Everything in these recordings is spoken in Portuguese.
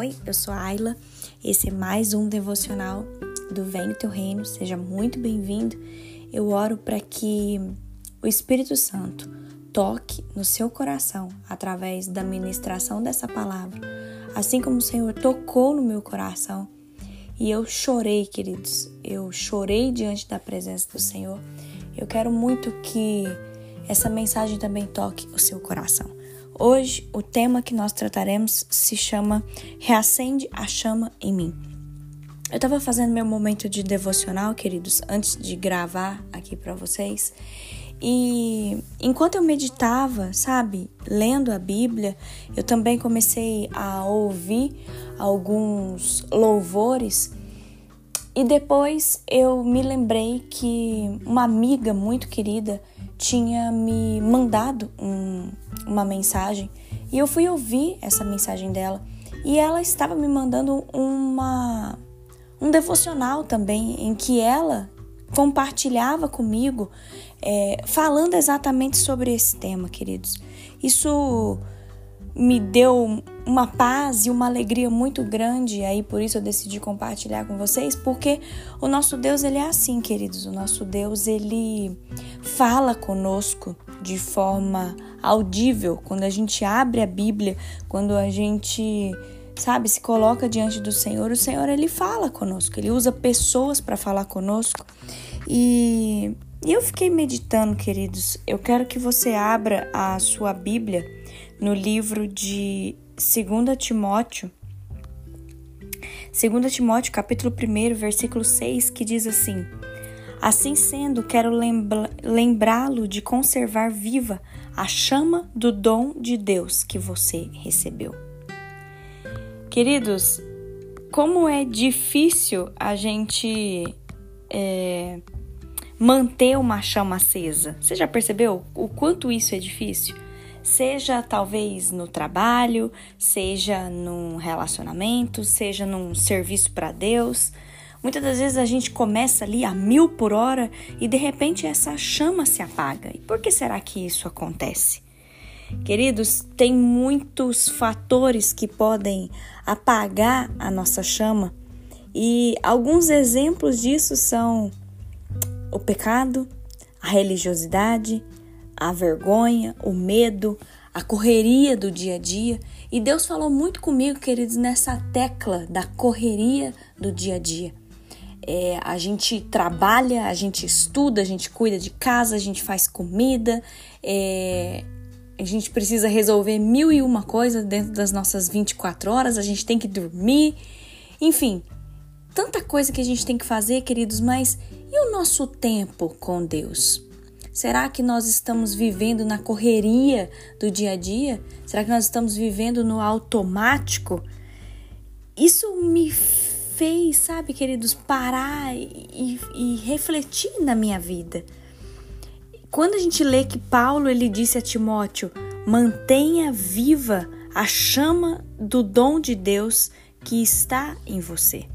Oi, eu sou a Ayla. Esse é mais um devocional do Vem no Teu Reino. Seja muito bem-vindo. Eu oro para que o Espírito Santo toque no seu coração através da ministração dessa palavra, assim como o Senhor tocou no meu coração. E eu chorei, queridos. Eu chorei diante da presença do Senhor. Eu quero muito que essa mensagem também toque o seu coração. Hoje, o tema que nós trataremos se chama Reacende a Chama em Mim. Eu estava fazendo meu momento de devocional, queridos, antes de gravar aqui para vocês. E enquanto eu meditava, sabe, lendo a Bíblia, eu também comecei a ouvir alguns louvores. E depois eu me lembrei que uma amiga muito querida tinha me mandado um, uma mensagem e eu fui ouvir essa mensagem dela e ela estava me mandando uma um devocional também em que ela compartilhava comigo é, falando exatamente sobre esse tema, queridos. Isso me deu uma paz e uma alegria muito grande, aí por isso eu decidi compartilhar com vocês, porque o nosso Deus ele é assim, queridos. O nosso Deus ele fala conosco de forma audível quando a gente abre a Bíblia, quando a gente sabe, se coloca diante do Senhor, o Senhor ele fala conosco, ele usa pessoas para falar conosco. E, eu fiquei meditando, queridos. Eu quero que você abra a sua Bíblia no livro de 2 Timóteo. 2 Timóteo, capítulo 1, versículo 6, que diz assim: Assim sendo, quero lembrá-lo de conservar viva a chama do dom de Deus que você recebeu. Queridos, como é difícil a gente é, manter uma chama acesa. Você já percebeu o quanto isso é difícil? Seja talvez no trabalho, seja num relacionamento, seja num serviço para Deus. Muitas das vezes a gente começa ali a mil por hora e de repente essa chama se apaga. E por que será que isso acontece? Queridos, tem muitos fatores que podem apagar a nossa chama e alguns exemplos disso são o pecado, a religiosidade, a vergonha, o medo, a correria do dia a dia. E Deus falou muito comigo, queridos, nessa tecla da correria do dia a dia. É, a gente trabalha, a gente estuda, a gente cuida de casa, a gente faz comida, é, a gente precisa resolver mil e uma coisas dentro das nossas 24 horas, a gente tem que dormir, enfim, tanta coisa que a gente tem que fazer, queridos, mas e o nosso tempo com Deus? Será que nós estamos vivendo na correria do dia a dia? Será que nós estamos vivendo no automático? Isso me fez, sabe, queridos, parar e, e refletir na minha vida. Quando a gente lê que Paulo ele disse a Timóteo: mantenha viva a chama do dom de Deus que está em você.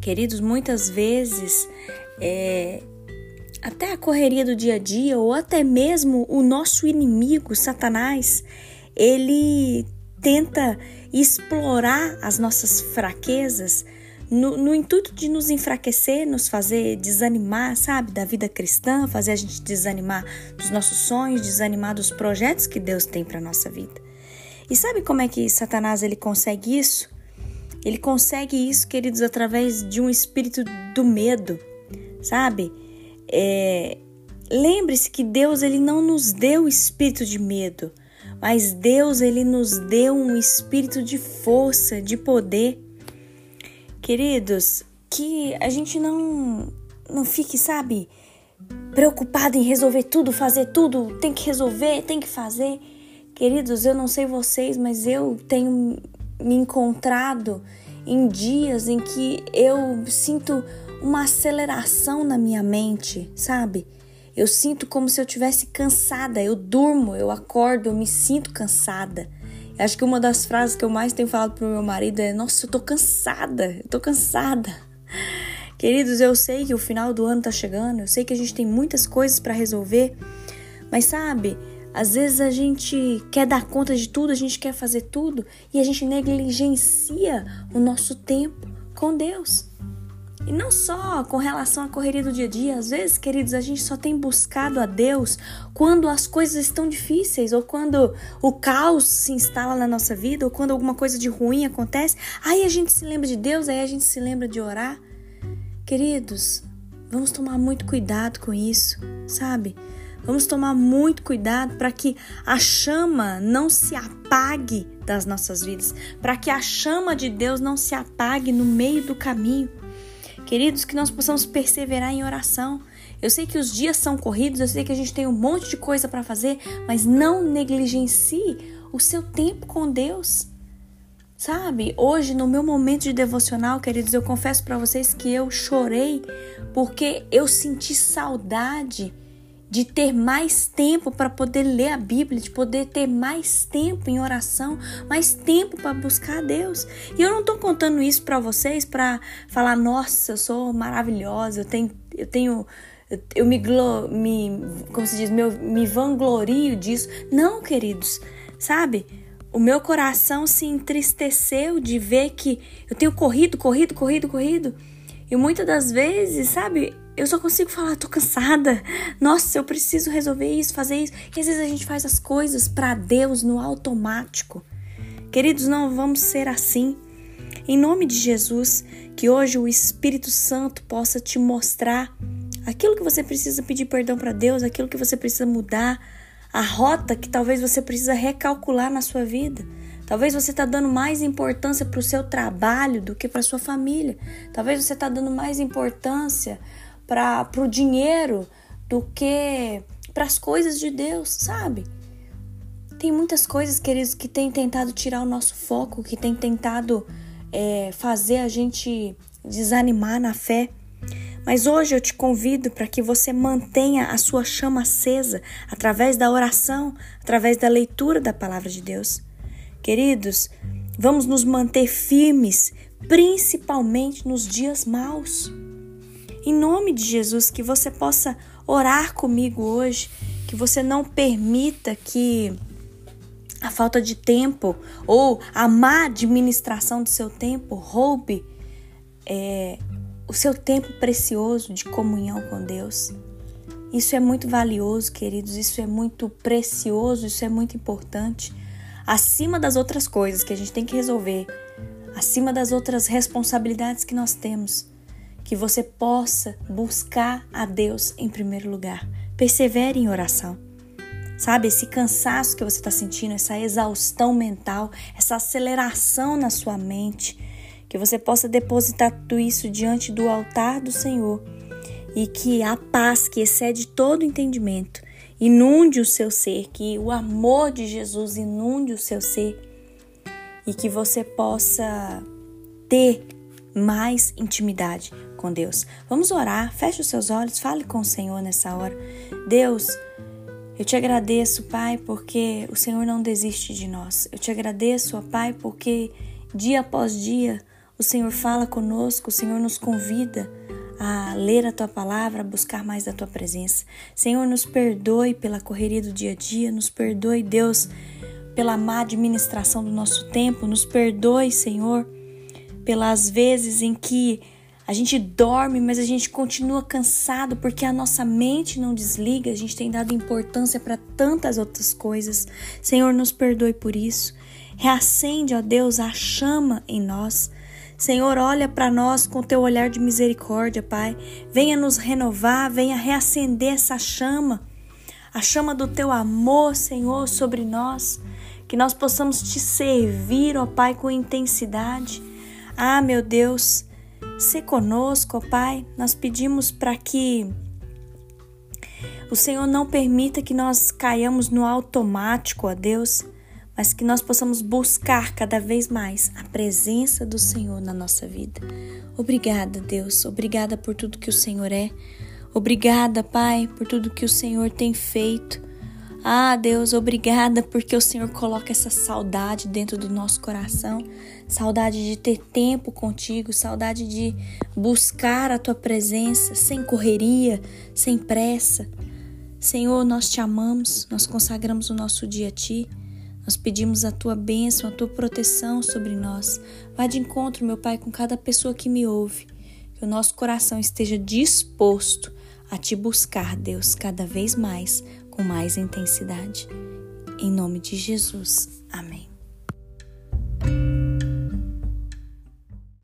Queridos, muitas vezes é, até a correria do dia a dia, ou até mesmo o nosso inimigo, Satanás, ele tenta explorar as nossas fraquezas no, no, intuito de nos enfraquecer, nos fazer desanimar, sabe, da vida cristã, fazer a gente desanimar dos nossos sonhos, desanimar dos projetos que Deus tem para nossa vida. E sabe como é que Satanás ele consegue isso? Ele consegue isso, queridos, através de um espírito do medo, sabe? É, Lembre-se que Deus ele não nos deu espírito de medo, mas Deus ele nos deu um espírito de força, de poder. Queridos, que a gente não não fique, sabe, preocupado em resolver tudo, fazer tudo, tem que resolver, tem que fazer. Queridos, eu não sei vocês, mas eu tenho me encontrado em dias em que eu sinto uma aceleração na minha mente, sabe? Eu sinto como se eu tivesse cansada. Eu durmo, eu acordo, eu me sinto cansada. Eu acho que uma das frases que eu mais tenho falado pro meu marido é: Nossa, eu tô cansada, eu tô cansada. Queridos, eu sei que o final do ano tá chegando, eu sei que a gente tem muitas coisas para resolver, mas sabe, Às vezes a gente quer dar conta de tudo, a gente quer fazer tudo e a gente negligencia o nosso tempo com Deus. E não só com relação à correria do dia a dia, às vezes, queridos, a gente só tem buscado a Deus quando as coisas estão difíceis, ou quando o caos se instala na nossa vida, ou quando alguma coisa de ruim acontece. Aí a gente se lembra de Deus, aí a gente se lembra de orar. Queridos, vamos tomar muito cuidado com isso, sabe? Vamos tomar muito cuidado para que a chama não se apague das nossas vidas, para que a chama de Deus não se apague no meio do caminho. Queridos, que nós possamos perseverar em oração. Eu sei que os dias são corridos, eu sei que a gente tem um monte de coisa para fazer, mas não negligencie o seu tempo com Deus. Sabe, hoje no meu momento de devocional, queridos, eu confesso para vocês que eu chorei porque eu senti saudade de ter mais tempo para poder ler a Bíblia, de poder ter mais tempo em oração, mais tempo para buscar a Deus. E eu não estou contando isso para vocês para falar, nossa, eu sou maravilhosa, eu tenho, eu tenho eu me, me como se diz, meu, me vanglorio disso. Não, queridos, sabe? O meu coração se entristeceu de ver que eu tenho corrido, corrido, corrido, corrido. E muitas das vezes, sabe, eu só consigo falar, tô cansada. Nossa, eu preciso resolver isso, fazer isso. E às vezes a gente faz as coisas para Deus no automático. Queridos, não vamos ser assim. Em nome de Jesus, que hoje o Espírito Santo possa te mostrar aquilo que você precisa pedir perdão para Deus, aquilo que você precisa mudar, a rota que talvez você precisa recalcular na sua vida. Talvez você está dando mais importância para o seu trabalho do que para sua família. Talvez você está dando mais importância para o dinheiro do que para as coisas de Deus, sabe? Tem muitas coisas, queridos, que tem tentado tirar o nosso foco, que tem tentado é, fazer a gente desanimar na fé. Mas hoje eu te convido para que você mantenha a sua chama acesa através da oração, através da leitura da palavra de Deus. Queridos, vamos nos manter firmes, principalmente nos dias maus. Em nome de Jesus, que você possa orar comigo hoje, que você não permita que a falta de tempo ou a má administração do seu tempo roube é, o seu tempo precioso de comunhão com Deus. Isso é muito valioso, queridos, isso é muito precioso, isso é muito importante. Acima das outras coisas que a gente tem que resolver, acima das outras responsabilidades que nós temos, que você possa buscar a Deus em primeiro lugar. Persevere em oração. Sabe, esse cansaço que você está sentindo, essa exaustão mental, essa aceleração na sua mente, que você possa depositar tudo isso diante do altar do Senhor e que a paz que excede todo entendimento inunde o seu ser, que o amor de Jesus inunde o seu ser e que você possa ter mais intimidade com Deus. Vamos orar, feche os seus olhos, fale com o Senhor nessa hora. Deus, eu te agradeço, Pai, porque o Senhor não desiste de nós. Eu te agradeço, ó Pai, porque dia após dia o Senhor fala conosco, o Senhor nos convida a ler a tua palavra, a buscar mais da tua presença. Senhor, nos perdoe pela correria do dia a dia, nos perdoe, Deus, pela má administração do nosso tempo, nos perdoe, Senhor pelas vezes em que a gente dorme, mas a gente continua cansado porque a nossa mente não desliga, a gente tem dado importância para tantas outras coisas. Senhor, nos perdoe por isso. Reacende, ó Deus, a chama em nós. Senhor, olha para nós com teu olhar de misericórdia, Pai. Venha nos renovar, venha reacender essa chama, a chama do teu amor, Senhor, sobre nós. Que nós possamos te servir, ó Pai, com intensidade ah, meu Deus, se conosco, ó Pai. Nós pedimos para que o Senhor não permita que nós caiamos no automático, ó Deus, mas que nós possamos buscar cada vez mais a presença do Senhor na nossa vida. Obrigada, Deus. Obrigada por tudo que o Senhor é. Obrigada, Pai, por tudo que o Senhor tem feito. Ah, Deus, obrigada porque o Senhor coloca essa saudade dentro do nosso coração, saudade de ter tempo contigo, saudade de buscar a tua presença sem correria, sem pressa. Senhor, nós te amamos, nós consagramos o nosso dia a ti. Nós pedimos a tua bênção, a tua proteção sobre nós. Vá de encontro, meu Pai, com cada pessoa que me ouve. Que o nosso coração esteja disposto a te buscar, Deus, cada vez mais, com mais intensidade. Em nome de Jesus. Amém.